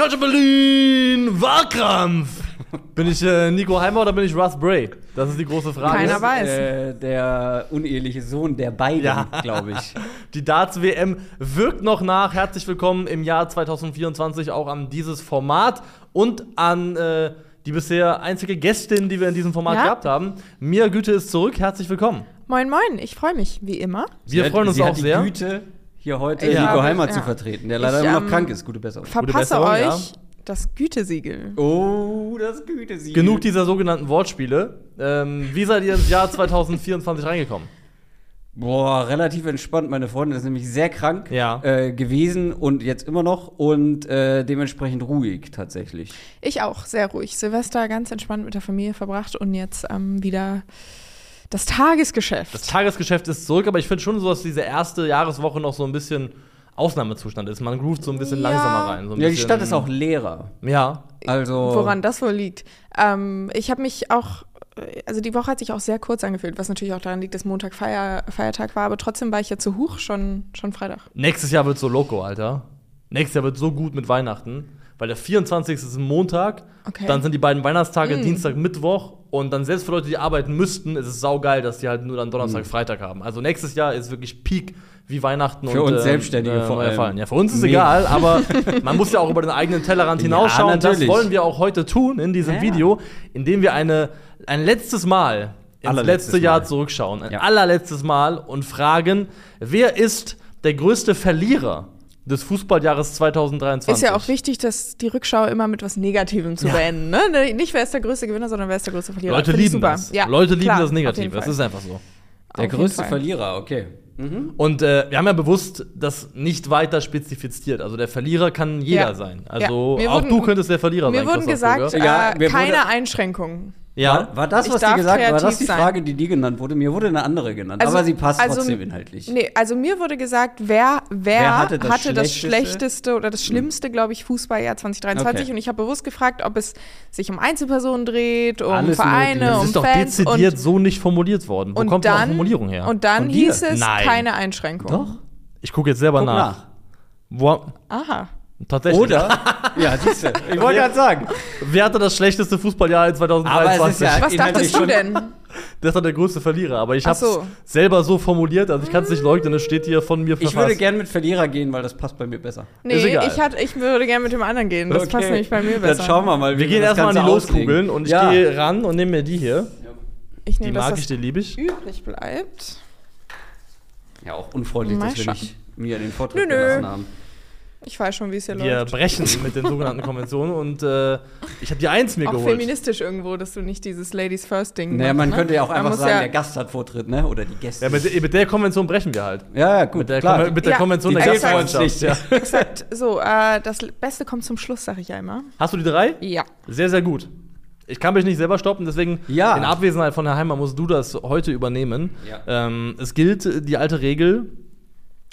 Culture Berlin, Wahlkampf. Bin ich äh, Nico Heimer oder bin ich Russ Bray? Das ist die große Frage. Keiner weiß. Äh, der uneheliche Sohn der beiden, Ja. glaube ich. Die Darts-WM wirkt noch nach. Herzlich willkommen im Jahr 2024 auch an dieses Format und an äh, die bisher einzige Gästin, die wir in diesem Format Ja. gehabt haben. Mia Güte ist zurück. Herzlich willkommen. Moin, moin, ich freue mich, wie immer. Wir Sie freuen hat, uns sie auch hat die sehr. Güte, hier heute Ich Nico Heimer ja. zu vertreten, der leider Ich, immer noch ähm, krank ist. Gute Besserung. Verpasse Besserung, euch ja. das Gütesiegel. Oh, das Gütesiegel. Genug dieser sogenannten Wortspiele. Ähm, wie seid ihr ins Jahr 2024 reingekommen? Boah, relativ entspannt. Meine Freundin ist nämlich sehr krank Ja. äh, gewesen und jetzt immer noch und äh, dementsprechend ruhig tatsächlich. Ich auch, sehr ruhig. Silvester ganz entspannt mit der Familie verbracht und jetzt ähm, wieder das Tagesgeschäft. Das Tagesgeschäft ist zurück, aber ich finde schon so, dass diese erste Jahreswoche noch so ein bisschen Ausnahmezustand ist. Man groovt so ein bisschen Ja. langsamer rein. So ein Ja, die Stadt ist auch leerer. Ja. Also Woran das wohl liegt. Ähm, ich habe mich auch, also die Woche hat sich auch sehr kurz angefühlt, was natürlich auch daran liegt, dass Montag Feier, Feiertag war, aber trotzdem war ich ja zu hoch schon, schon Freitag. Nächstes Jahr wird so loco, Alter. Nächstes Jahr wird so gut mit Weihnachten. Weil der 24. ist ein Montag, Okay. dann sind die beiden Weihnachtstage Mm. Dienstag, Mittwoch und dann selbst für Leute, die arbeiten müssten, ist es saugeil, dass die halt nur dann Donnerstag, Mm. Freitag haben. Also nächstes Jahr ist wirklich Peak wie Weihnachten Für und uns ähm, Selbstständige vor neue allem. Fallen. Ja, für uns ist Mega. egal, aber man muss ja auch über den eigenen Tellerrand Ja, hinausschauen. das natürlich. wollen wir auch heute tun in diesem Ja. Video, indem wir eine, ein letztes Mal ins letzte Jahr Mal. zurückschauen. Ein Ja. allerletztes Mal und fragen, wer ist der größte Verlierer des Fußballjahres 2023? Ist ja auch wichtig, dass die Rückschau immer mit was Negativem zu Ja. beenden. Ne? Ne, Nicht wer ist der größte Gewinner, sondern wer ist der größte Verlierer. Leute Finde ich lieben super. das. Ja, Leute lieben klar, das Negative. Das ist einfach so. der Auf größte. Verlierer, okay. Mhm. Und äh, wir haben ja bewusst das nicht weiter spezifiziert. Also der Verlierer kann jeder Ja. sein. Also auch wurden- du könntest der Verlierer Mir sein. wurden Christoph gesagt, äh, mir keine wurde- Einschränkungen. Ja. War, war das, was die gesagt War das die sein. Frage, die die genannt wurde? Mir wurde eine andere genannt. Also- aber sie passt also- trotzdem inhaltlich. Nee, also mir wurde gesagt, wer, wer, Wer hatte, hatte das, das schlechteste? Schlechteste? oder das schlimmste, glaube ich, Fußballjahr 2023. Okay. Und ich habe bewusst gefragt, ob es sich um Einzelpersonen dreht, um Alles Vereine, das um ist doch Fans. dezidiert und, so nicht formuliert worden. Wo und kommt dann, Formulierung her? Und dann dir? hieß es Nein. keine Einschränkung. Doch. ich gucke jetzt selber Guck nach. nach. Wo, Aha. Tatsächlich. Oder? ja, siehst du. Ich wollte gerade sagen. Wer hatte das schlechteste Fußballjahr in 2023? Aber es ist ja- Was dachtest du denn? Das war der größte Verlierer. Aber ich habe es so. selber so formuliert. Also ich kann es nicht leugnen. Es steht hier von mir Ich verfasst. würde gern mit Verlierer gehen, weil das passt bei mir besser. Nee, egal. ich, hat, ich würde gerne mit dem anderen gehen. Das passt nämlich bei mir besser. Dann schauen wir mal, wie wir gehen erstmal an die. Loskugeln und ich ja. gehe ran und nehme mir die hier. Ich Die nehme das, mag ich, die liebe ich. übrig bleibt. Ja, auch unfreundlich, Mal dass wir nicht mir den Vortritt Nö, nö. gelassen haben. Ich weiß schon, wie es hier Wir läuft. brechen mit den sogenannten Konventionen und äh, ich habe die Eins mir Auch geholt. feministisch irgendwo, dass du nicht dieses Ladies First Ding Naja, machst, man ne? könnte ja auch einfach sagen, ja- der Gast hat Vortritt, ne? Oder die Gäste. Ja, mit, der- mit der Konvention brechen wir halt. ja, ja, gut, Mit der, klar. Konven- mit der Ja, Konvention die der Gastfreundschaft. Ja. Exakt. So, äh, das Beste kommt zum Schluss, sag ich immer. Hast du die drei? Ja. Sehr, sehr gut. Ich kann mich nicht selber stoppen, deswegen Ja. in Abwesenheit von Herr Heimer musst du das heute übernehmen. Ja. Ähm, es gilt die alte Regel.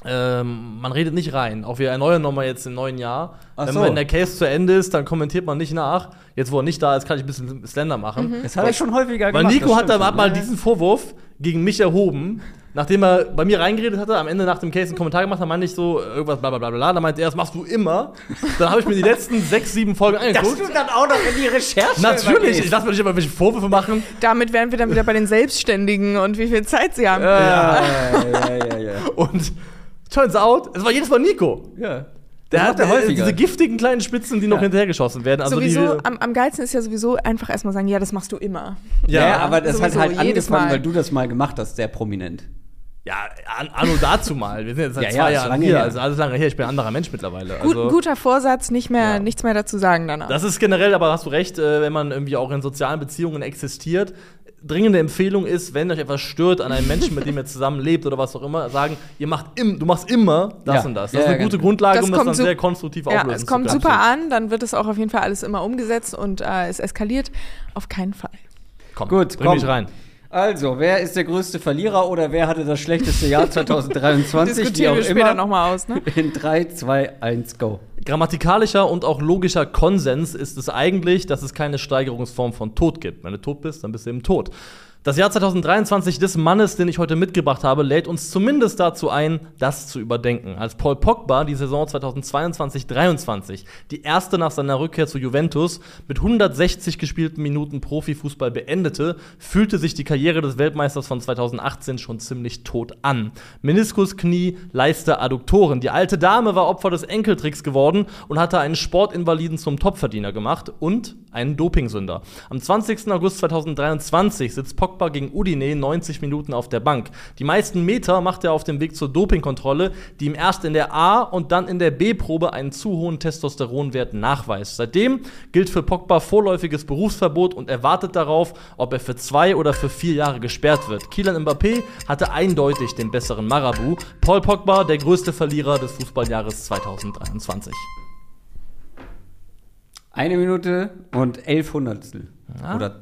Ähm, man redet nicht rein. Auch wir erneuern nochmal jetzt im neuen Jahr. Ach wenn, so. wenn der Case zu Ende ist, dann kommentiert man nicht nach. Jetzt, wo er nicht da ist, kann ich ein bisschen Slender machen. Mhm. Das habe ich schon häufiger Weil gemacht. Nico das hat, da, schon. mal Ja, ja. diesen Vorwurf gegen mich erhoben, nachdem er bei mir reingeredet hatte, am Ende nach dem Case einen Kommentar gemacht hat, meinte ich so, äh, irgendwas bla bla bla bla. Dann meinte er, das machst du immer. Dann habe ich mir die letzten sechs, sieben Folgen Dass angeguckt. du dann auch noch in die Recherche Natürlich, ich lasse mir nicht immer welche Vorwürfe machen. Damit wären wir dann wieder bei den Selbstständigen und wie viel Zeit sie haben. Ja, ja, ja, ja. Und turns out, es war jedes Mal Nico. ja. Der hat macht äh, häufiger. diese giftigen kleinen Spitzen, die noch Ja. hinterhergeschossen werden. Also sowieso, die, am, am geilsten ist ja sowieso einfach erstmal sagen, ja, das machst du immer. Ja, ja, aber das hat halt jedes angefangen, Mal. weil du das mal gemacht hast, sehr prominent. ja, an, anno dazu mal. Wir sind jetzt seit Ja, ja, zwei ist Jahren lange hier. her. Also alles lange her. Ich bin ein anderer Mensch mittlerweile. Gut, Also, guter Vorsatz, nicht mehr, Ja. nichts mehr dazu sagen danach. Das ist generell, aber hast du recht, äh, wenn man irgendwie auch in sozialen Beziehungen existiert. Dringende Empfehlung ist, wenn euch etwas stört an einem Menschen, mit dem ihr zusammenlebt oder was auch immer, sagen, ihr macht im, du machst immer das Ja. und das. Das Ja, ist ja, eine gute ganz Grundlage, Das um das kommt dann sehr konstruktiv ja, auflösen es kommt super an, dann wird es auch auf jeden Fall alles immer umgesetzt und äh, es eskaliert auf keinen Fall. Komm, Gut, bring komm. mich rein. Also, wer ist der größte Verlierer oder wer hatte das schlechteste Jahr 2023? Diskutieren wir später nochmal aus, ne? In 3, 2, 1, go. Grammatikalischer und auch logischer Konsens ist es eigentlich, dass es keine Steigerungsform von Tod gibt. Wenn du tot bist, dann bist du eben tot. Das Jahr 2023 des Mannes, den ich heute mitgebracht habe, lädt uns zumindest dazu ein, das zu überdenken. Als Paul Pogba die Saison 2022-23, die erste nach seiner Rückkehr zu Juventus, mit 160 gespielten Minuten Profifußball beendete, fühlte sich die Karriere des Weltmeisters von 2018 schon ziemlich tot an. Meniskus, Knie, Leiste, Adduktoren. Die alte Dame war Opfer des Enkeltricks geworden und hatte einen Sportinvaliden zum Topverdiener gemacht und einen Dopingsünder. Am 20. August 2023 sitzt Pogba gegen Udine 90 Minuten auf der Bank. Die meisten Meter macht er auf dem Weg zur Dopingkontrolle, die ihm erst in der A- und dann in der B-Probe einen zu hohen Testosteronwert nachweist. Seitdem gilt für Pogba vorläufiges Berufsverbot und er wartet darauf, ob er für zwei oder für vier Jahre gesperrt wird. Kylian Mbappé hatte eindeutig den besseren Marabu. Paul Pogba, der größte Verlierer des Fußballjahres 2023. Eine Minute und elf Hundertstel. Ja. Oder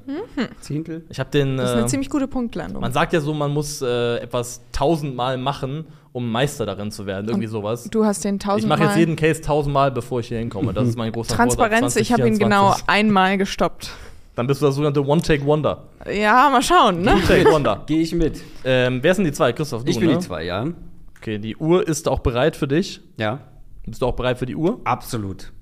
Zehntel. Ich habe den. Das ist eine äh, ziemlich gute Punktlandung. man sagt ja so, man muss äh, etwas tausendmal machen, um Meister darin zu werden. Irgendwie sowas. du hast den Ich tausendmal. mache jetzt jeden Case tausendmal, bevor ich hier hinkomme. Das ist mein großer Transparenz, ich habe ihn genau 2024. einmal gestoppt. Dann bist du das sogenannte One-Take-Wonder. Ja, mal schauen, ne? One-Take-Wonder. Gehe ich mit. ähm, wer sind die zwei? Christoph, du, Ich bin ne? die zwei, ja. Okay, die Uhr ist auch bereit für dich. Ja. Bist du auch bereit für die Uhr? Absolut.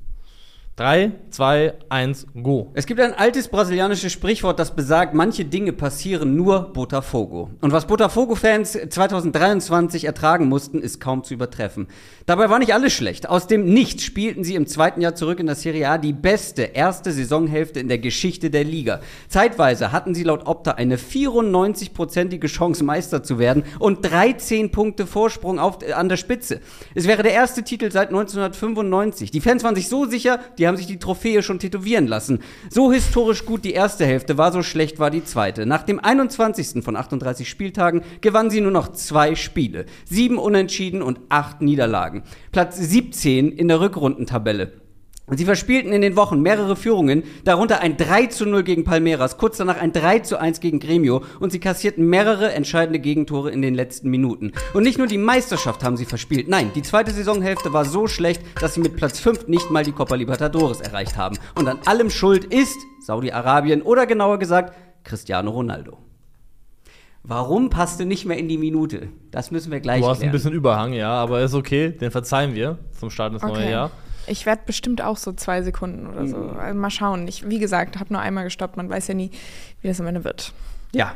Drei, zwei, eins, go. Es gibt ein altes brasilianisches Sprichwort, das besagt, manche Dinge passieren nur Botafogo. Und was Botafogo-Fans 2023 ertragen mussten, ist kaum zu übertreffen. Dabei war nicht alles schlecht. Aus dem Nichts spielten sie im zweiten Jahr zurück in der Serie A die beste erste Saisonhälfte in der Geschichte der Liga. Zeitweise hatten sie laut Opta eine 94-prozentige Chance, Meister zu werden und 13 Punkte Vorsprung auf, äh, an der Spitze. Es wäre der erste Titel seit 1995. Die Fans waren sich so sicher, die haben sich die Trophäe schon tätowieren lassen. So historisch gut die erste Hälfte war, so schlecht war die zweite. Nach dem 21. von 38 Spieltagen gewannen sie nur noch zwei Spiele. Sieben Unentschieden und acht Niederlagen. Platz 17 in der Rückrundentabelle. Und Sie verspielten in den Wochen mehrere Führungen, darunter ein 3 zu 0 gegen Palmeiras, kurz danach ein 3 zu 1 gegen Gremio und sie kassierten mehrere entscheidende Gegentore in den letzten Minuten. Und nicht nur die Meisterschaft haben sie verspielt, nein, die zweite Saisonhälfte war so schlecht, dass sie mit Platz 5 nicht mal die Copa Libertadores erreicht haben. Und an allem schuld ist Saudi-Arabien oder genauer gesagt Cristiano Ronaldo. Warum passt du nicht mehr in die Minute? Das müssen wir gleich Du hast ein klären. bisschen Überhang, ja, aber ist okay. Den verzeihen wir zum Start ins neue Okay. Jahr. Ich werde bestimmt auch so zwei Sekunden oder so. Mhm. Also mal schauen. Ich, wie gesagt, habe nur einmal gestoppt. Man weiß ja nie, wie das am Ende wird. Ja,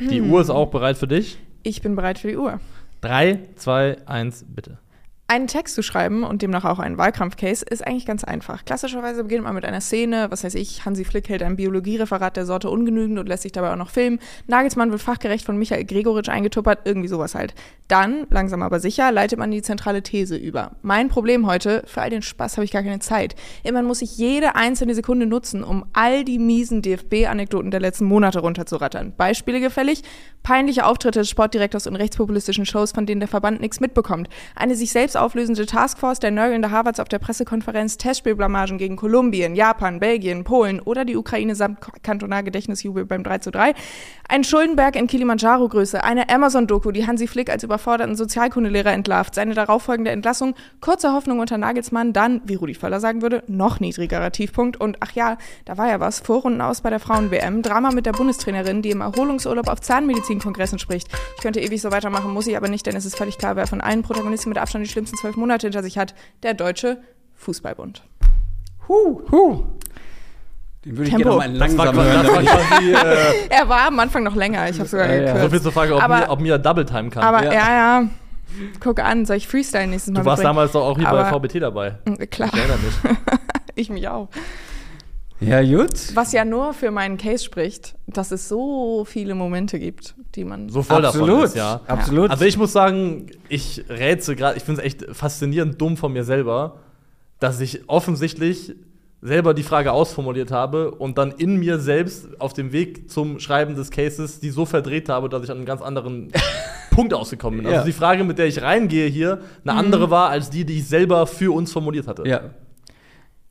Die Uhr ist auch bereit für dich. Ich bin bereit für die Uhr. Drei, zwei, eins, bitte. Einen Text zu schreiben und demnach auch einen Wahlkampfcase ist eigentlich ganz einfach. Klassischerweise beginnt man mit einer Szene, was weiß ich, Hansi Flick hält ein Biologiereferat der Sorte ungenügend und lässt sich dabei auch noch filmen. Nagelsmann wird fachgerecht von Michael Gregoritsch eingetuppert, irgendwie sowas halt. Dann, langsam aber sicher, leitet man die zentrale These über. Mein Problem heute, für all den Spaß habe ich gar keine Zeit. Immerhin muss ich jede einzelne Sekunde nutzen, um all die miesen DFB-Anekdoten der letzten Monate runterzurattern. Beispiele gefällig? Peinliche Auftritte des Sportdirektors in rechtspopulistischen Shows, von denen der Verband nichts mitbekommt. Eine sich selbst auflösende Taskforce der nörgelnde Harvards auf der Pressekonferenz, Testspielblamagen gegen Kolumbien, Japan, Belgien, Polen oder die Ukraine samt Kantonalgedächtnisjubel beim 3 zu 3. Ein Schuldenberg in Kilimanjaro-Größe, eine Amazon-Doku, die Hansi Flick als überforderten Sozialkundelehrer entlarvt, seine darauffolgende Entlassung, kurze Hoffnung unter Nagelsmann, dann, wie Rudi Völler sagen würde, noch niedrigerer Tiefpunkt. Und ach ja, da war ja was, Vorrunden aus bei der Frauen-WM, Drama mit der Bundestrainerin, die im Erholungsurlaub auf Zahnmedizinkongressen spricht. Ich könnte ewig so weitermachen, muss ich aber nicht, denn es ist völlig klar, wer von allen Protagonisten mit Abstand die schlimmsten zwölf Monate hinter sich hat, der Deutsche Fußballbund. Huh, huh. Den würde ich Tempo. gerne mal langsam hören. äh, Er war am Anfang noch länger, ich habe sogar Ja, ja. gekürzt. so viel zur Frage, ob, Aber- mir, ob mir Double Time kann. Aber Ja. ja. ja, Guck an, soll ich Freestyle nächstes Mal du warst mitbringen? damals doch auch hier bei Aber- VBT dabei. Klar, Ich erinnere mich. ich mich auch. Ja, gut. Was ja nur für meinen Case spricht, dass es so viele Momente gibt, die man. So voll davon Absolut. ist, ja. Absolut. Also ich muss sagen, ich rätsel gerade, ich finde es echt faszinierend dumm von mir selber, dass ich offensichtlich selber die Frage ausformuliert habe und dann in mir selbst auf dem Weg zum Schreiben des Cases die so verdreht habe, dass ich an einen ganz anderen Punkt ausgekommen bin. Ja. Also die Frage, mit der ich reingehe hier, eine andere war als die, die ich selber für uns formuliert hatte. Ja.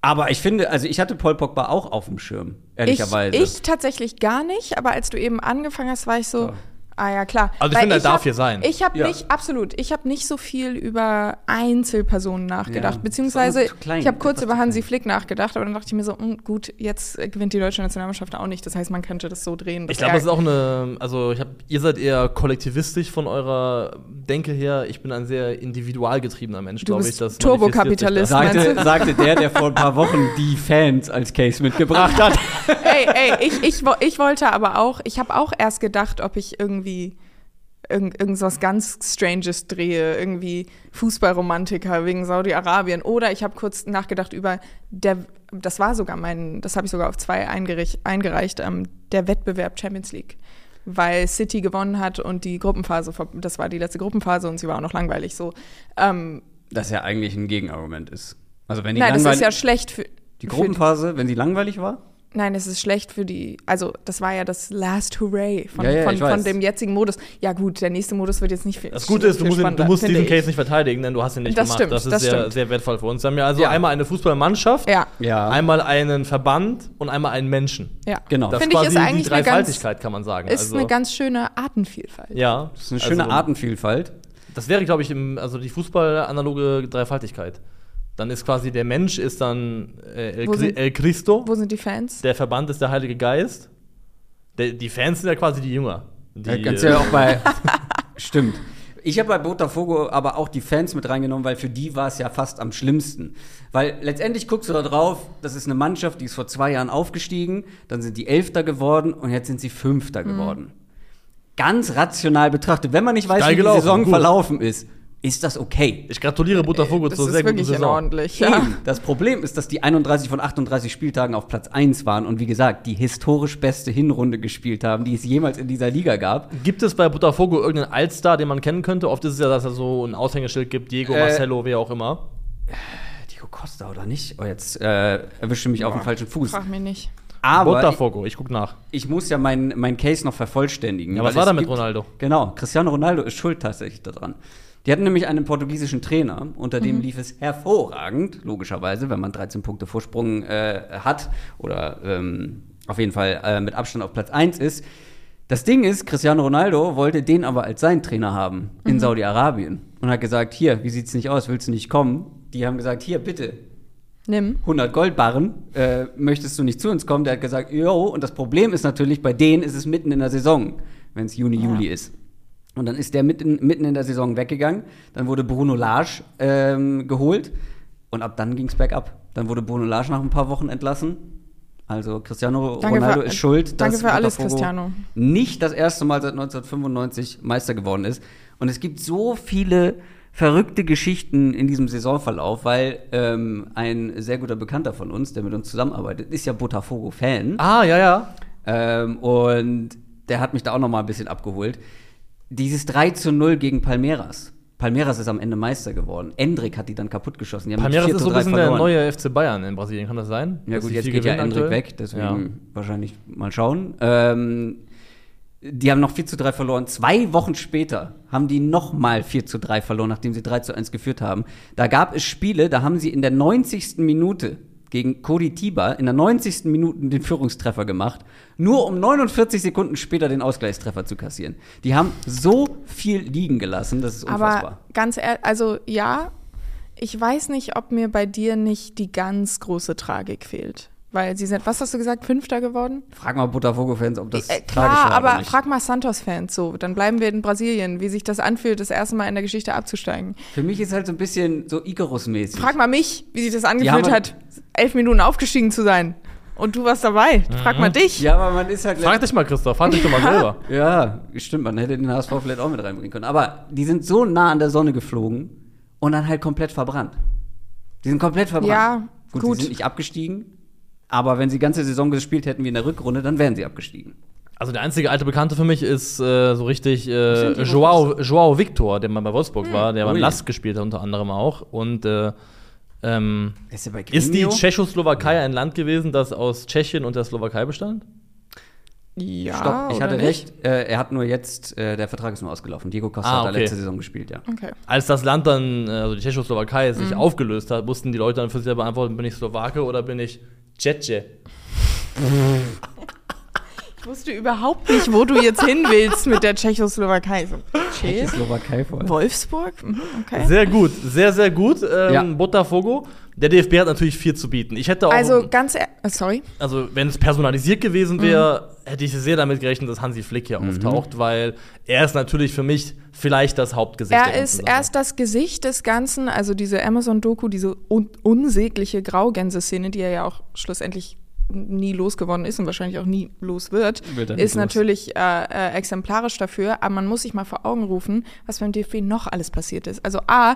Aber ich finde, also ich hatte Paul Pogba auch auf dem Schirm, ich, ehrlicherweise. ich tatsächlich gar nicht, aber als du eben angefangen hast, war ich so, Ah ja, klar. Also ich Weil finde, er darf hab- hier sein. Ich habe Ja. nicht, absolut, ich habe nicht so viel über Einzelpersonen nachgedacht. Ja, beziehungsweise, klein, ich habe kurz über Hansi. Flick nachgedacht, aber dann dachte ich mir so, hm, gut, jetzt äh, gewinnt die deutsche Nationalmannschaft auch nicht. Das heißt, man könnte das so drehen. Ich glaube, das ist auch eine, also ich hab, ihr seid eher kollektivistisch von eurer Denke her. Ich bin ein sehr individualgetriebener Mensch, Du glaube ich. Turbokapitalist. Sagte, sagte der, der vor ein paar Wochen die Fans als Case mitgebracht hat. ey, ey, ich, ich, ich wollte aber auch, ich habe auch erst gedacht, ob ich irgendwie irgend, irgend so was ganz Stranges drehe, irgendwie Fußballromantiker wegen Saudi-Arabien. Oder ich habe kurz nachgedacht über der, das war sogar mein, das habe ich sogar auf zwei eingereicht, eingereicht ähm, der Wettbewerb Champions League. Weil City gewonnen hat und die Gruppenphase, das war die letzte Gruppenphase und sie war auch noch langweilig so. Ähm, Das ja eigentlich ein Gegenargument ist. Also wenn die nein, das ist ja schlecht für die Gruppenphase, wenn sie langweilig war? Nein, es ist schlecht für die, also das war ja das Last Hooray von, Ja, ja, von, von dem jetzigen Modus. Ja gut, der nächste Modus wird jetzt nicht viel Das Gute ist, du musst, ihn, du musst diesen ich. Case nicht verteidigen, denn du hast ihn nicht Das gemacht. stimmt, das ist das sehr, stimmt. sehr wertvoll für uns. Wir haben ja also Ja. einmal eine Fußballmannschaft, Ja, Ja. einmal einen Verband und einmal einen Menschen. ja. Genau. Das Finde ist ich, quasi ist eigentlich die eine ganz, Dreifaltigkeit, kann man sagen. ist also, eine ganz schöne Artenvielfalt. ja, Das ist eine schöne also, Artenvielfalt. Das wäre, glaube ich, im, also die Fußball-analoge Dreifaltigkeit. Dann ist quasi der Mensch ist dann äh, El, sind- El Cristo, Wo sind die Fans? der Verband ist der Heilige Geist. Der, die Fans sind ja quasi die Jünger. Die, Ja, kannst du ja auch bei. Stimmt. Ich habe bei Botafogo aber auch die Fans mit reingenommen, weil für die war es ja fast am schlimmsten. Weil letztendlich guckst du da drauf, das ist eine Mannschaft, die ist vor zwei Jahren aufgestiegen, dann sind die Elfter geworden und jetzt sind sie Fünfter geworden. Ganz rational betrachtet, wenn man nicht weiß, Steil wie die gelaufen, Saison gut. verlaufen ist, ist das okay. ich gratuliere Botafogo das zur ist sehr guten wirklich Saison. ordentlich. Ja. Eben. Das Problem ist, dass die 31 von 38 Spieltagen auf Platz 1 waren und wie gesagt, die historisch beste Hinrunde gespielt haben, die es jemals in dieser Liga gab. Gibt es bei Botafogo irgendeinen Altstar, den man kennen könnte? Oft ist es ja, dass es so ein Aushängeschild gibt, Diego, Äh, Marcelo, wer auch immer. Diego Costa oder nicht? Oh, jetzt äh, erwische mich auf dem falschen Fuß. Frag mich nicht. Aber ich, Botafogo, ich guck nach. ich muss ja mein, mein Case noch vervollständigen. Ja, was war da mit Ronaldo? Genau, Cristiano Ronaldo ist schuld tatsächlich daran. Die hatten nämlich einen portugiesischen Trainer, unter dem lief es hervorragend, logischerweise, wenn man 13 Punkte Vorsprung äh, hat oder ähm, auf jeden Fall äh, mit Abstand auf Platz 1 ist. Das Ding ist, Cristiano Ronaldo wollte den aber als seinen Trainer haben in Saudi-Arabien und hat gesagt, hier, wie sieht's nicht aus, willst du nicht kommen? Die haben gesagt, hier, bitte, Nimm. 100 Goldbarren, äh, möchtest du nicht zu uns kommen? Der hat gesagt, jo, und das Problem ist natürlich, bei denen ist es mitten in der Saison, wenn es Juni, Juli ist. Und dann ist der mitten, mitten in der Saison weggegangen. Dann wurde Bruno Lage ähm, geholt. Und ab dann ging es bergab. Dann wurde Bruno Lage nach ein paar Wochen entlassen. Also Cristiano Danke Ronaldo für- ist schuld, danke dass für alles, nicht das erste Mal seit 1995 Meister geworden ist. Und es gibt so viele verrückte Geschichten in diesem Saisonverlauf, weil ähm, ein sehr guter Bekannter von uns, der mit uns zusammenarbeitet, ist ja Botafogo-Fan. Ah, ja, ja. Ähm, und der hat mich da auch noch mal ein bisschen abgeholt. Dieses 3 zu 0 gegen Palmeiras. Palmeiras ist am Ende Meister geworden. Endrick hat die dann haben mit Palmeiras 4 ist so ein 3 bisschen der verloren. neue FC Bayern in Brasilien, kann das sein? Ja gut, jetzt geht ja Endrick weg, deswegen Ja. wahrscheinlich mal schauen. Ähm, die haben noch 4 zu 3 verloren. Zwei Wochen später haben die noch mal 4 zu 3 verloren, nachdem sie 3 zu 1 geführt haben. Da gab es Spiele, da haben sie in der 90. Minute gegen Cody Tiba in der 90. Minute den Führungstreffer gemacht, nur um 49 Sekunden später den Ausgleichstreffer zu kassieren. Die haben so viel liegen gelassen, das ist unfassbar. Aber ganz ehrlich, also ja, ich weiß nicht, ob mir bei dir nicht die ganz große Tragik fehlt. Weil sie sind, was hast du gesagt, Fünfter geworden? Frag mal Botafogo-Fans, ob das Äh, tragisch klar, aber nicht. frag mal Santos-Fans so. Dann bleiben wir in Brasilien, wie sich das anfühlt, das erste Mal in der Geschichte abzusteigen. Für mich ist halt so ein bisschen so Icarus-mäßig. Frag mal mich, wie sich das angefühlt hat, elf Minuten aufgestiegen zu sein. Und du warst dabei. Frag mal dich. Ja, aber man ist halt. Frag dich mal, Christoph, frag dich doch mal selber. Ja, stimmt, man hätte den HSV vielleicht auch mit reinbringen können. Aber die sind so nah an der Sonne geflogen und dann halt komplett verbrannt. Die sind komplett verbrannt. Ja, gut, gut. sie sind nicht abgestiegen, aber wenn sie die ganze Saison gespielt hätten wie in der Rückrunde, dann wären sie abgestiegen. Also der einzige alte Bekannte für mich ist äh, so richtig äh, Joao, Joao Victor, der mal bei Wolfsburg war, der beim. Last gespielt hat unter anderem auch. Und äh, ähm, Ist, ist die? Tschechoslowakei ein Land gewesen, das aus Tschechien und der Slowakei bestand? Ja, Stopp, ich hatte nicht? recht. Äh, er hat nur jetzt, äh, der Vertrag ist nur ausgelaufen. Diego Costa Ah, hat da okay. letzte Saison gespielt, ja. Okay. Als das Land dann, äh, also die Tschechoslowakei, sich Mhm. aufgelöst hat, mussten die Leute dann für sich beantworten, bin ich Slowake oder bin ich Tscheche? Ich wusste überhaupt nicht, wo du jetzt hin willst mit der Tschechoslowakei. So, Tschech? Slowakei vor. Wolfsburg? Mhm, Okay. Sehr gut, sehr, sehr gut. Ähm, Ja. Botafogo. Der DFB hat natürlich viel zu bieten. Ich hätte auch, Also ganz ehr- äh, sorry. also wenn es personalisiert gewesen wäre, Mhm. hätte ich sehr damit gerechnet, dass Hansi Flick hier auftaucht, weil er ist natürlich für mich vielleicht das Hauptgesicht der Er ist Sache. erst das Gesicht des Ganzen, also diese Amazon-Doku, diese un unsägliche Graugänse-Szene, die er ja auch schlussendlich nie losgeworden ist und wahrscheinlich auch nie los wird, Wird ist los. natürlich äh, äh, exemplarisch dafür. Aber man muss sich mal vor Augen rufen, was beim DFB noch alles passiert ist. Also A,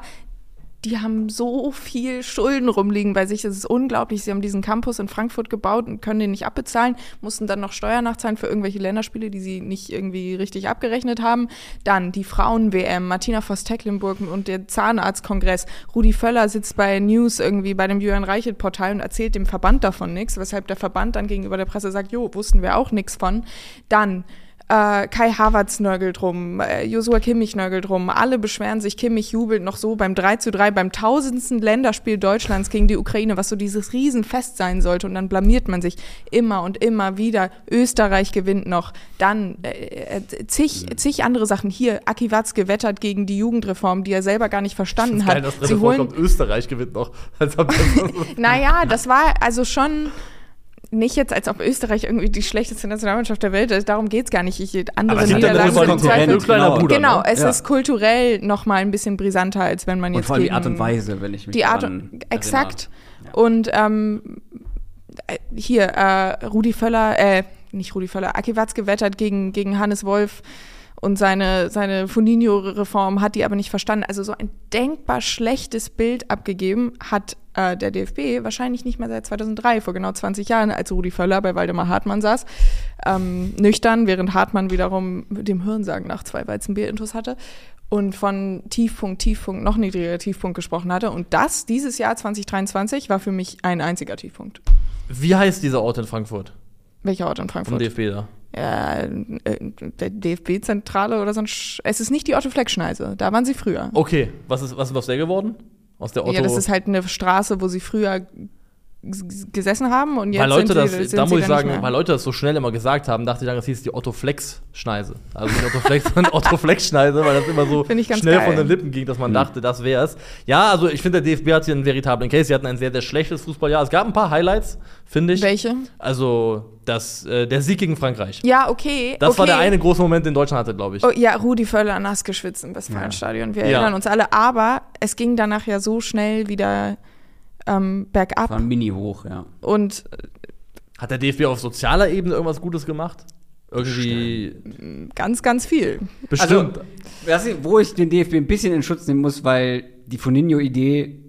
die haben so viel Schulden rumliegen bei sich. Das ist unglaublich. Sie haben diesen Campus in Frankfurt gebaut und können den nicht abbezahlen, mussten dann noch Steuern nachzahlen für irgendwelche Länderspiele, die sie nicht irgendwie richtig abgerechnet haben. Dann die Frauen-WM, Martina Voss-Tecklenburg und der Zahnarztkongress. Rudi Völler sitzt bei News irgendwie bei dem Julian Reichelt-Portal und erzählt dem Verband davon nichts, weshalb der Verband dann gegenüber der Presse sagt, jo, wussten wir auch nichts von. Dann äh, Kai Havertz nörgelt rum, äh, Joshua Kimmich nörgelt rum, alle beschweren sich, Kimmich jubelt noch so beim 3 zu 3, beim tausendsten Länderspiel Deutschlands gegen die Ukraine, was so dieses Riesenfest sein sollte und dann blamiert man sich immer und immer wieder. Österreich gewinnt noch, dann äh, äh, zig, zig andere Sachen. Hier, Aki Watzke wettert gegen die Jugendreform, die er selber gar nicht verstanden Geil, hat. dass drin Sie holen, Österreich gewinnt noch. Das- naja, das war also schon nicht jetzt, als ob Österreich irgendwie die schlechteste Nationalmannschaft der Welt ist. Darum geht's gar nicht. Ich, andere Aber es ja Niederlagen sind Zweifel. kleiner Bruder. Genau, ne? es Ja. ist kulturell noch mal ein bisschen brisanter, als wenn man Und jetzt vor allem die Art und Weise, wenn ich mich die Art und exakt. erinnere. Und ähm, äh, hier äh, Rudi Völler, äh, nicht Rudi Völler, Aki Watzke wettert gegen gegen Hannes Wolf und seine seine Fundinho-Reform hat die aber nicht verstanden. Also so ein denkbar schlechtes Bild abgegeben hat äh, der DFB wahrscheinlich nicht mehr seit 2003, vor genau 20 Jahren, als Rudi Völler bei Waldemar Hartmann saß, ähm, nüchtern, während Hartmann wiederum mit dem Hirnsagen nach zwei Weizenbier-Intus hatte und von Tiefpunkt, Tiefpunkt, noch niedriger Tiefpunkt gesprochen hatte. Und das, dieses Jahr 2023, war für mich ein einziger Tiefpunkt. Wie heißt dieser Ort in Frankfurt? Welcher Ort in Vom Frankfurt? DFB da. Ja, äh, der DFB-Zentrale oder so ein Sch Es ist nicht die Otto-Fleck-Schneise, da waren sie früher. Okay, was ist, was ist aus der geworden? Aus der Otto. Ja, das ist halt eine Straße, wo sie früher gesessen haben und jetzt weil Leute sind das, sie, sind da sie muss ich sagen, weil Leute das so schnell immer gesagt haben, dachte ich lange, das hieß die Otto Flex Schneise. Also nicht Otto Flex, sondern Otto Flex Schneise, weil das immer so Find ich ganz schnell geil. von den Lippen ging, dass man dachte, das wär's. Ja, also ich finde, der DFB hat hier einen veritablen Case. Sie hatten ein sehr, sehr schlechtes Fußballjahr. Es gab ein paar Highlights, finde ich. Welche? Also das, äh, der Sieg gegen Frankreich. Ja, okay. Das okay. war der eine große Moment, den Deutschland hatte, glaube ich. Oh, ja, Rudi Völler nass geschwitzt im Westfalenstadion. Wir erinnern Ja. uns alle. Aber es ging danach ja so schnell wieder ähm, bergab. War ein Mini-Hoch, ja. Und Hat der DFB auf sozialer Ebene irgendwas Gutes gemacht? Irgendwie ganz, ganz viel. bestimmt. Weißt du, wo ich den DFB ein bisschen in Schutz nehmen muss, weil die Foninho-Idee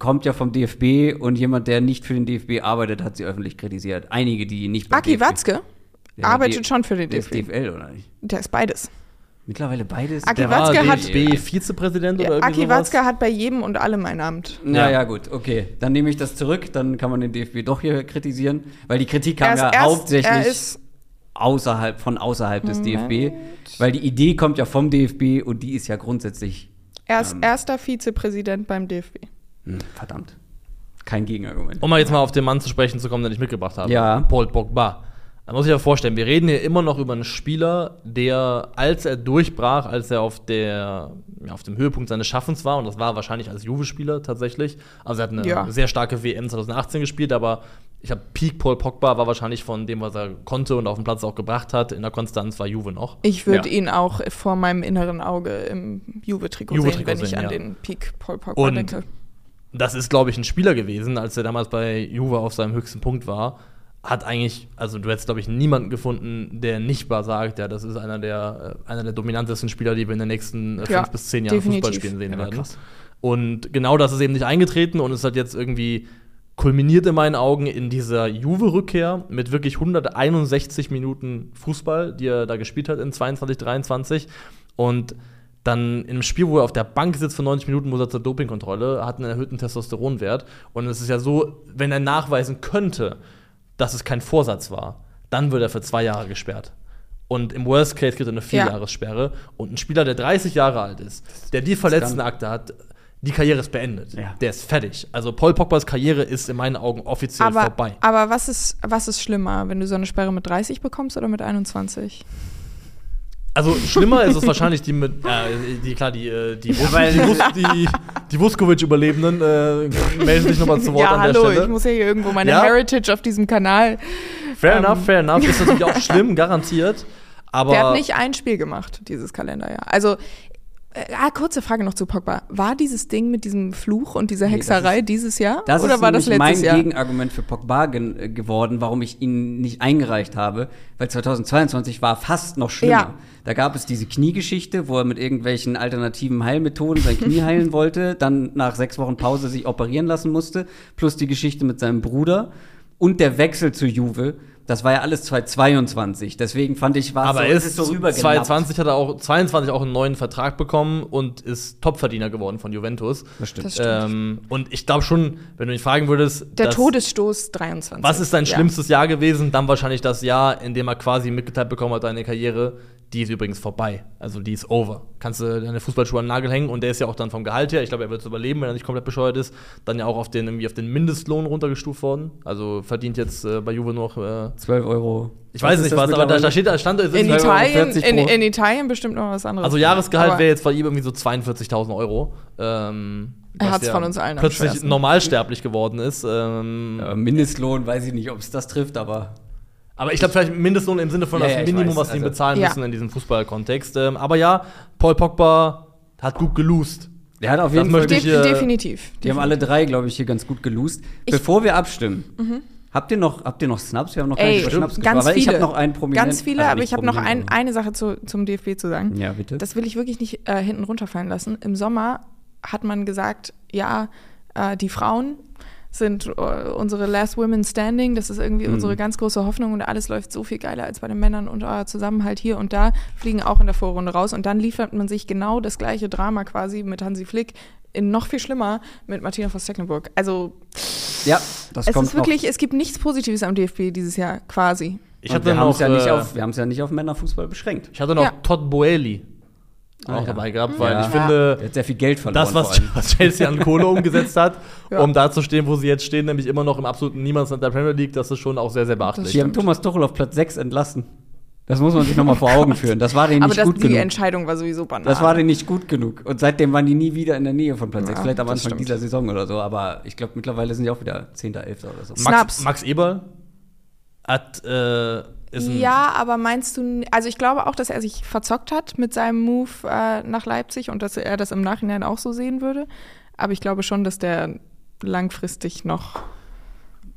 kommt ja vom DFB und jemand, der nicht für den DFB arbeitet, hat sie öffentlich kritisiert. Einige, die nicht Aki DFB Watzke arbeitet schon für den Der ist DFB. DFL, oder nicht? Der ist beides. Mittlerweile beides. Aki der Watzke war hat- DFB-Vizepräsident oder irgendwie Aki sowas. Watzke hat bei jedem und allem ein Amt. Na Ja. ja, gut, okay. Dann nehme ich das zurück, dann kann man den DFB doch hier kritisieren, weil die Kritik kam Er ist ja erst- hauptsächlich er ist- außerhalb von außerhalb des DFB, weil die Idee kommt ja vom DFB und die ist ja grundsätzlich Er ist Ähm. erster Vizepräsident beim DFB. hm, verdammt kein Gegenargument. Um mal jetzt mal auf den Mann zu sprechen zu kommen, den ich mitgebracht habe. Ja. Paul Pogba. Da muss ich ja vorstellen, wir reden hier immer noch über einen Spieler, der, als er durchbrach, als er auf, der, ja, auf dem Höhepunkt seines Schaffens war, und das war wahrscheinlich als Juve-Spieler tatsächlich, also er hat eine Ja. sehr starke WM 2018 gespielt, aber ich habe Peak Paul Pogba war wahrscheinlich von dem, was er konnte und auf dem Platz auch gebracht hat, in der Konstanz war Juve noch. Ich würde Ja. ihn auch vor meinem inneren Auge im Juve-Trikot Juve-Trikot sehen, wenn ich sehen, an ja. den Peak Paul Pogba Und denke. das ist, glaube ich, ein Spieler gewesen, als er damals bei Juve auf seinem höchsten Punkt war. Hat eigentlich, also du hättest, glaube ich, niemanden gefunden, der nicht mal sagt, ja, das ist einer der, äh, einer der dominantesten Spieler, die wir in den nächsten äh, Ja, fünf bis zehn Jahren definitiv. Fußball spielen sehen Ja, werden. krass. Und genau das ist eben nicht eingetreten und es hat jetzt irgendwie kulminiert in meinen Augen in dieser Juve-Rückkehr mit wirklich 161 Minuten Fußball, die er da gespielt hat in 22, 23. Und dann in einem Spiel, wo er auf der Bank sitzt für 90 Minuten, muss er zur Dopingkontrolle, hat einen erhöhten Testosteronwert. Und es ist ja so, wenn er nachweisen könnte, dass es kein Vorsatz war, dann wird er für zwei Jahre gesperrt. Und im Worst Case kriegt er eine Vierjahressperre. Und ein Spieler, der 30 Jahre alt ist, der die Verletztenakte hat, die Karriere ist beendet. Ja. Der ist fertig. Also Paul Pogbas Karriere ist in meinen Augen offiziell Aber, vorbei. aber was, ist, was ist schlimmer, wenn du so eine Sperre mit 30 bekommst oder mit 21? Also schlimmer ist es wahrscheinlich die mit, äh, die klar, die, äh, die, Wus die, Wus die, die Vuskovic-Überlebenden äh, melden sich nochmal zu Wort ja, an hallo, der ich Stelle. muss ja hier irgendwo meine Ja. Heritage auf diesem Kanal. Fair ähm, enough, fair enough. Ist natürlich auch schlimm, garantiert. Aber Der hat nicht ein Spiel gemacht, dieses Kalenderjahr. Also, äh, ah, kurze Frage noch zu Pogba. War dieses Ding mit diesem Fluch und dieser Nee, Hexerei das ist- dieses Jahr? Das oder ist war das letztes mein Jahr? Gegenargument für Pogba gen äh, geworden, warum ich ihn nicht eingereicht habe, weil 2022 war fast noch schlimmer. Ja. Da gab es diese Kniegeschichte, wo er mit irgendwelchen alternativen Heilmethoden sein Knie heilen wollte, dann nach sechs Wochen Pause sich operieren lassen musste, plus die Geschichte mit seinem Bruder und der Wechsel zu Juve. Das war ja alles 2022. Deswegen fand ich, war aber so, es ist so so rübergelappt. 2020 hat er auch 22 auch einen neuen Vertrag bekommen und ist Topverdiener geworden von Juventus. Das stimmt. Das stimmt. Ähm, und ich glaube schon, wenn du mich fragen würdest, Der dass- Todesstoß 23. was ist dein Ja. schlimmstes Jahr gewesen? Dann wahrscheinlich das Jahr, in dem er quasi mitgeteilt bekommen hat, deine Karriere, die ist übrigens vorbei. Also die ist over. Kannst du deine Fußballschuhe an den Nagel hängen und der ist ja auch dann vom Gehalt her, ich glaube, er wird es überleben, wenn er nicht komplett bescheuert ist, dann ja auch auf den, irgendwie auf den Mindestlohn runtergestuft worden. Also verdient jetzt äh, bei Juve noch, äh, 12 Euro. ich weiß ist nicht was, aber da, da steht, da stand, es In ist- Italien, 40 in, in Italien bestimmt noch was anderes. also Jahresgehalt wäre jetzt bei ihm irgendwie so 42.000 Euro. Ähm, Er was hat's ja von uns allen plötzlich normalsterblich geworden ist. Ähm, Ja, Mindestlohn, weiß ich nicht, ob es das trifft, aber Aber ich glaube, vielleicht Mindestlohn im Sinne von Ja, das ja, Minimum, weiß. was sie Also- bezahlen Ja. müssen in diesem Fußballkontext. Ähm, aber ja, Paul Pogba hat gut gelost. der hat auf Das jeden Fall. möchte Def ich, äh, definitiv. Die haben alle drei, glaube ich, hier ganz gut gelost. Mhm. Bevor wir abstimmen, habt ihr noch, habt ihr noch Snaps? Wir haben noch gar nicht Ey, über Schnaps gesprochen, ganz aber ich viele. habe noch einen Prominent. Ganz viele, also aber ich habe noch ein, eine Sache zu, zum DFB zu sagen. Ja, bitte. Das will ich wirklich nicht äh, hinten runterfallen lassen. Im Sommer hat man gesagt, ja, äh, die Frauen sind äh, unsere Last Women Standing. Das ist irgendwie Mhm. unsere ganz große Hoffnung und alles läuft so viel geiler als bei den Männern und euer Zusammenhalt hier und da fliegen auch in der Vorrunde raus. Und dann liefert man sich genau das gleiche Drama quasi mit Hansi Flick in noch viel schlimmer mit Martina von Stecklenburg. Also ja, das es kommt ist wirklich, es gibt nichts Positives am DFB dieses Jahr quasi. Ich noch. Hatte wir haben noch, es ja, nicht äh, auf- wir haben's ja nicht auf Männerfußball beschränkt. ich hatte noch Ja. Todd Boehly Ah, auch ja. dabei gehabt, weil Ja. ich Ja. finde, hat sehr viel Geld verloren. das, was, was Chelsea an Kohle umgesetzt hat, Ja. um da zu stehen, wo sie jetzt stehen, nämlich immer noch im absoluten Niemandsland der Premier League, das ist schon auch sehr, sehr beachtlich. Die haben Thomas Tuchel auf Platz 6 entlassen. Das muss man sich nochmal vor Augen führen. Das war denen Aber nicht das, gut die genug. Entscheidung war sowieso banal. Das war denen nicht gut genug. Und seitdem waren die nie wieder in der Nähe von Platz Ja, 6. Vielleicht am Anfang stimmt. dieser Saison oder so. Aber ich glaube, mittlerweile sind die auch wieder 10., 11. oder so. Max, Snaps. Max Eberl hat, äh, Ja, aber meinst du, also ich glaube auch, dass er sich verzockt hat mit seinem Move äh, nach Leipzig und dass er das im Nachhinein auch so sehen würde. Aber ich glaube schon, dass der langfristig noch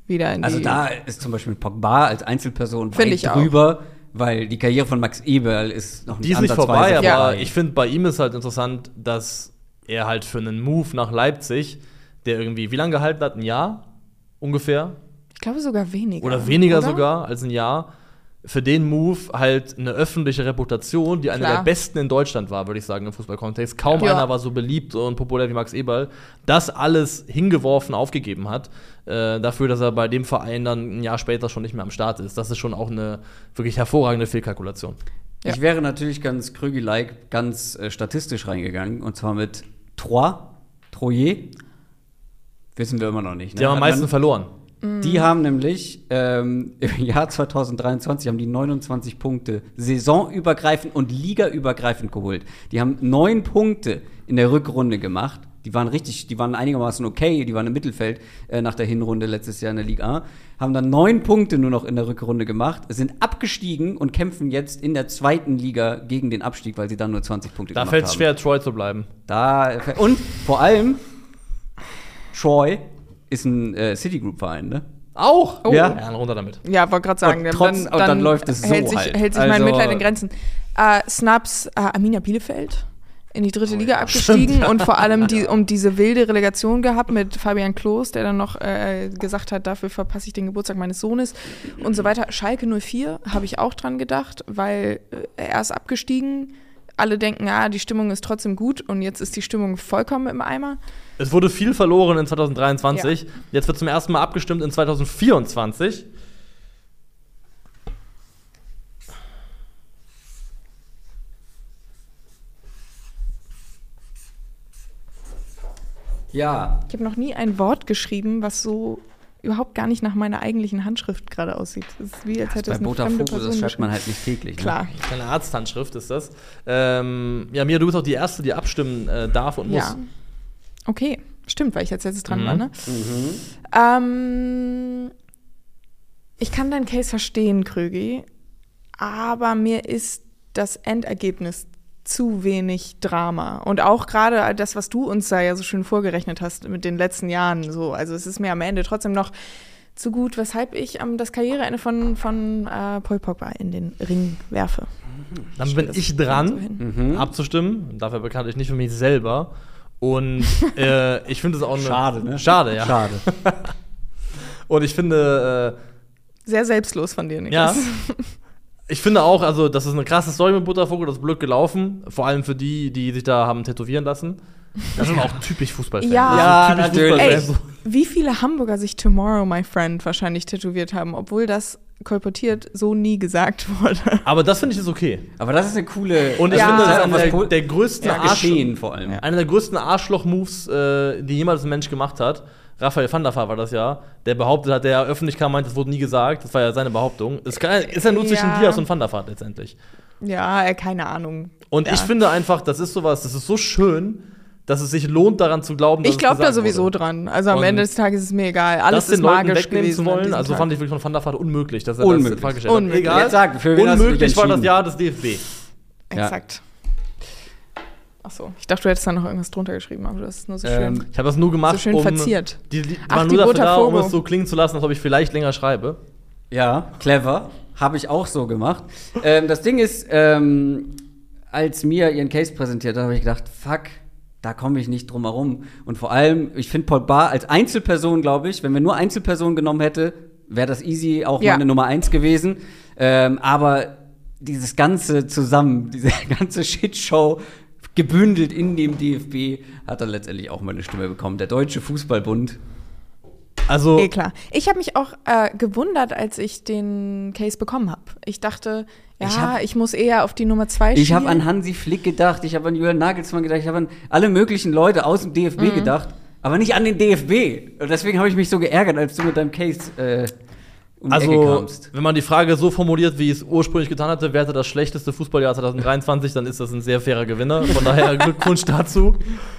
wieder in Also die da ist zum Beispiel Pogba als Einzelperson Finde weit ich auch. drüber, weil die Karriere von Max Eberl ist noch Die ist nicht vorbei, aber Ja. ich finde, bei ihm ist halt interessant, dass er halt für einen Move nach Leipzig, der irgendwie, wie lange gehalten hat? Ein Jahr ungefähr? Ich glaube sogar weniger. Oder weniger oder? sogar als ein Jahr. Für den Move halt eine öffentliche Reputation, die eine Klar. der besten in Deutschland war, würde ich sagen, im Fußballkontext. Kaum Ja. einer war so beliebt und populär wie Max Eberl. Das alles hingeworfen, aufgegeben hat, äh, dafür, dass er bei dem Verein dann ein Jahr später schon nicht mehr am Start ist. Das ist schon auch eine wirklich hervorragende Fehlkalkulation. Ja. Ich wäre natürlich ganz Krügi-like, ganz äh, statistisch reingegangen. Und zwar mit Trois, Troyer. Wissen wir immer noch nicht. Ne? Die haben am meisten man- Die haben nämlich ähm, im Jahr 2023 haben die 29 Punkte saisonübergreifend und ligaübergreifend geholt. Die haben neun Punkte in der Rückrunde gemacht. Die waren richtig, die waren einigermaßen okay, die waren im Mittelfeld äh, nach der Hinrunde letztes Jahr in der Liga A. Haben dann neun Punkte nur noch in der Rückrunde gemacht, sind abgestiegen und kämpfen jetzt in der zweiten Liga gegen den Abstieg, weil sie dann nur 20 Punkte Da gemacht fällt es haben. schwer, Troy zu bleiben. Da, und vor allem, Troy ist ein äh, Citigroup-Verein, ne? Auch? Oh. Ja. Ja, dann runter damit. Ja, wollte gerade sagen. Und trotz- und dann läuft es so hält sich, halt. hält sich mein Also- Mitleid in Grenzen. Äh, Snaps, äh, Arminia Bielefeld in die dritte Liga ja, abgestiegen stimmt, und vor allem die, um diese wilde Relegation gehabt mit Fabian Klos, der dann noch äh, gesagt hat, dafür verpasse ich den Geburtstag meines Sohnes und so weiter. Schalke 04 habe ich auch dran gedacht, weil äh, er ist abgestiegen. Alle denken, ah, die Stimmung ist trotzdem gut und jetzt ist die Stimmung vollkommen im Eimer. Es wurde viel verloren in 2023. Jetzt wird zum ersten Mal abgestimmt in 2024. Ja. Ich habe noch nie ein Wort geschrieben, was so überhaupt gar nicht nach meiner eigentlichen Handschrift gerade aussieht. Das ist wie, als hätte Bei es eine fremde Person das schreibt man halt nicht täglich. Ne? Klar. Keine Arzthandschrift ist das. Ähm, ja, Mia, du bist auch die Erste, die abstimmen äh, darf und muss. Ja. Okay, stimmt, weil ich als letztes dran Mhm. war, ne? Ähm, ich kann deinen Case verstehen, Krögi, aber mir ist das Endergebnis zu wenig Drama. Und auch gerade das, was du uns da ja so schön vorgerechnet hast mit den letzten Jahren. So. Also es ist mir am Ende trotzdem noch zu gut, weshalb ich ähm, das Karriereende von, von äh, Paul Pogba in den Ring werfe. Dann bin ich so dran, hin. abzustimmen. Dafür bekanntlich nicht für mich selber. Und äh, ich finde es auch eine. Schade, ne? Schade, ja. Schade. Und ich finde, äh, Sehr selbstlos von dir, ja. Niklas. Ich finde auch, also, das ist eine krasse Story mit Buttervogel, das ist blöd gelaufen. Vor allem für die, die sich da haben tätowieren lassen. Das ist auch typisch Fußballfans. Ja. Ja, typisch natürlich. Ey, wie viele Hamburger sich Tomorrow, my friend, wahrscheinlich tätowiert haben, obwohl das kolportiert so nie gesagt wurde. Aber das finde ich ist okay. Aber das ist eine coole. Und ich Ja. finde, das ist einer der, der größten ja, geschehen vor allem. einer der größten Arschloch-Moves, äh, die jemals ein Mensch gemacht hat. Raphael van der Vaart war das ja, der behauptet hat, der öffentlich kam, meint, das wurde nie gesagt. Das war ja seine Behauptung. Es ist ja nur zwischen Ja. Diaz und van der Vaart letztendlich. Ja, äh, keine Ahnung. Und ja. ich finde einfach, das ist sowas, das ist so schön, dass es sich lohnt, daran zu glauben, dass Ich glaube da sowieso wurde. dran. Also am Und Ende des Tages ist es mir egal. Alles das den ist Leuten magisch wegnehmen gewesen. zu wollen, also fand ich wirklich von Van der Vaart unmöglich, dass er Unmöglich. das Frage gestellt. Unmöglich. Egal, Jetzt sag, für wen hast du dich unmöglich war das? Jahr des DFB. Exakt. Achso, ich dachte, du hättest da noch irgendwas drunter geschrieben, aber das ist nur so Ähm, schön. Ich habe das nur gemacht, So schön um verziert. Die, die, die Ach, waren die nur dafür da, um es so klingen zu lassen, als ob ich vielleicht länger schreibe. Ja, clever. Habe ich auch so gemacht. ähm, das Ding ist, ähm, als Mia ihren Case präsentiert hat, habe ich gedacht, fuck, da komme ich nicht drum herum. Und vor allem, ich finde Paul Bar als Einzelperson, glaube ich, wenn wir nur Einzelpersonen genommen hätte, wäre das easy auch Ja. meine Nummer eins gewesen. Ähm, aber dieses Ganze zusammen, diese ganze Shitshow gebündelt in dem DFB, hat dann letztendlich auch meine Stimme bekommen. Der Deutsche Fußballbund. Also, Eh klar. Ich habe mich auch äh, gewundert, als ich den Case bekommen habe. Ich dachte, ja, Ich ich, hab- muss eher auf die Nummer zwei Ich habe an Hansi Flick gedacht, ich habe an Julian Nagelsmann gedacht, ich habe an alle möglichen Leute aus dem DFB Mhm. gedacht, aber nicht an den DFB. Und deswegen habe ich mich so geärgert, als du mit deinem Case äh, um also wenn man die Frage so formuliert, wie ich es ursprünglich getan hatte, wer hatte das schlechteste Fußballjahr 2023, dann ist das ein sehr fairer Gewinner. Von daher Glückwunsch dazu.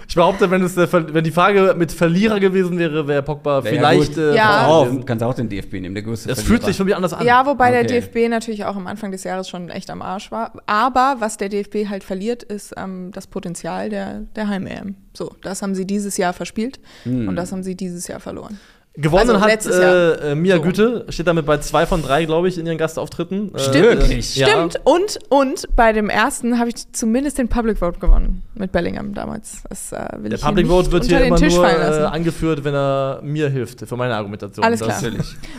Ich behaupte, wenn, es der, Ver- wenn die Frage mit Verlierer gewesen wäre, wäre Pogba Wär ja vielleicht gut. äh, Ja. Auch, gewesen. kannst auch den DFB nehmen, der größte Es fühlt sich für mich anders an. Ja, wobei der Okay. DFB natürlich auch am Anfang des Jahres schon echt am Arsch war. Aber was der DFB halt verliert, ist ähm, das Potenzial der, der Heim-EM. So, das haben sie dieses Jahr verspielt Hm. und das haben sie dieses Jahr verloren. Gewonnen Also hat äh, äh, Mia So. Güte, steht damit bei zwei von drei, glaube ich, in ihren Gastauftritten. Äh, Stimmt. Wirklich? Ja. Stimmt. Und, und bei dem ersten habe ich zumindest den Public Vote gewonnen mit Bellingham damals. Das äh, will Der Public Vote wird hier immer Tisch nur äh, angeführt, wenn er mir hilft, für meine Argumentation. Alles Das- klar.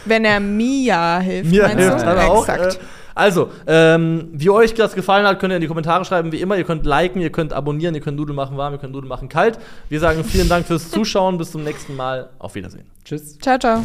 Wenn er Mia hilft, Mir meinst hilft du? hat er auch. Exakt. Also, ähm, wie euch das gefallen hat, könnt ihr in die Kommentare schreiben, wie immer. Ihr könnt liken, ihr könnt abonnieren, ihr könnt Nudeln machen warm, ihr könnt Nudeln machen kalt. Wir sagen vielen Dank fürs Zuschauen. Bis zum nächsten Mal. Auf Wiedersehen. Tschüss. Ciao, ciao.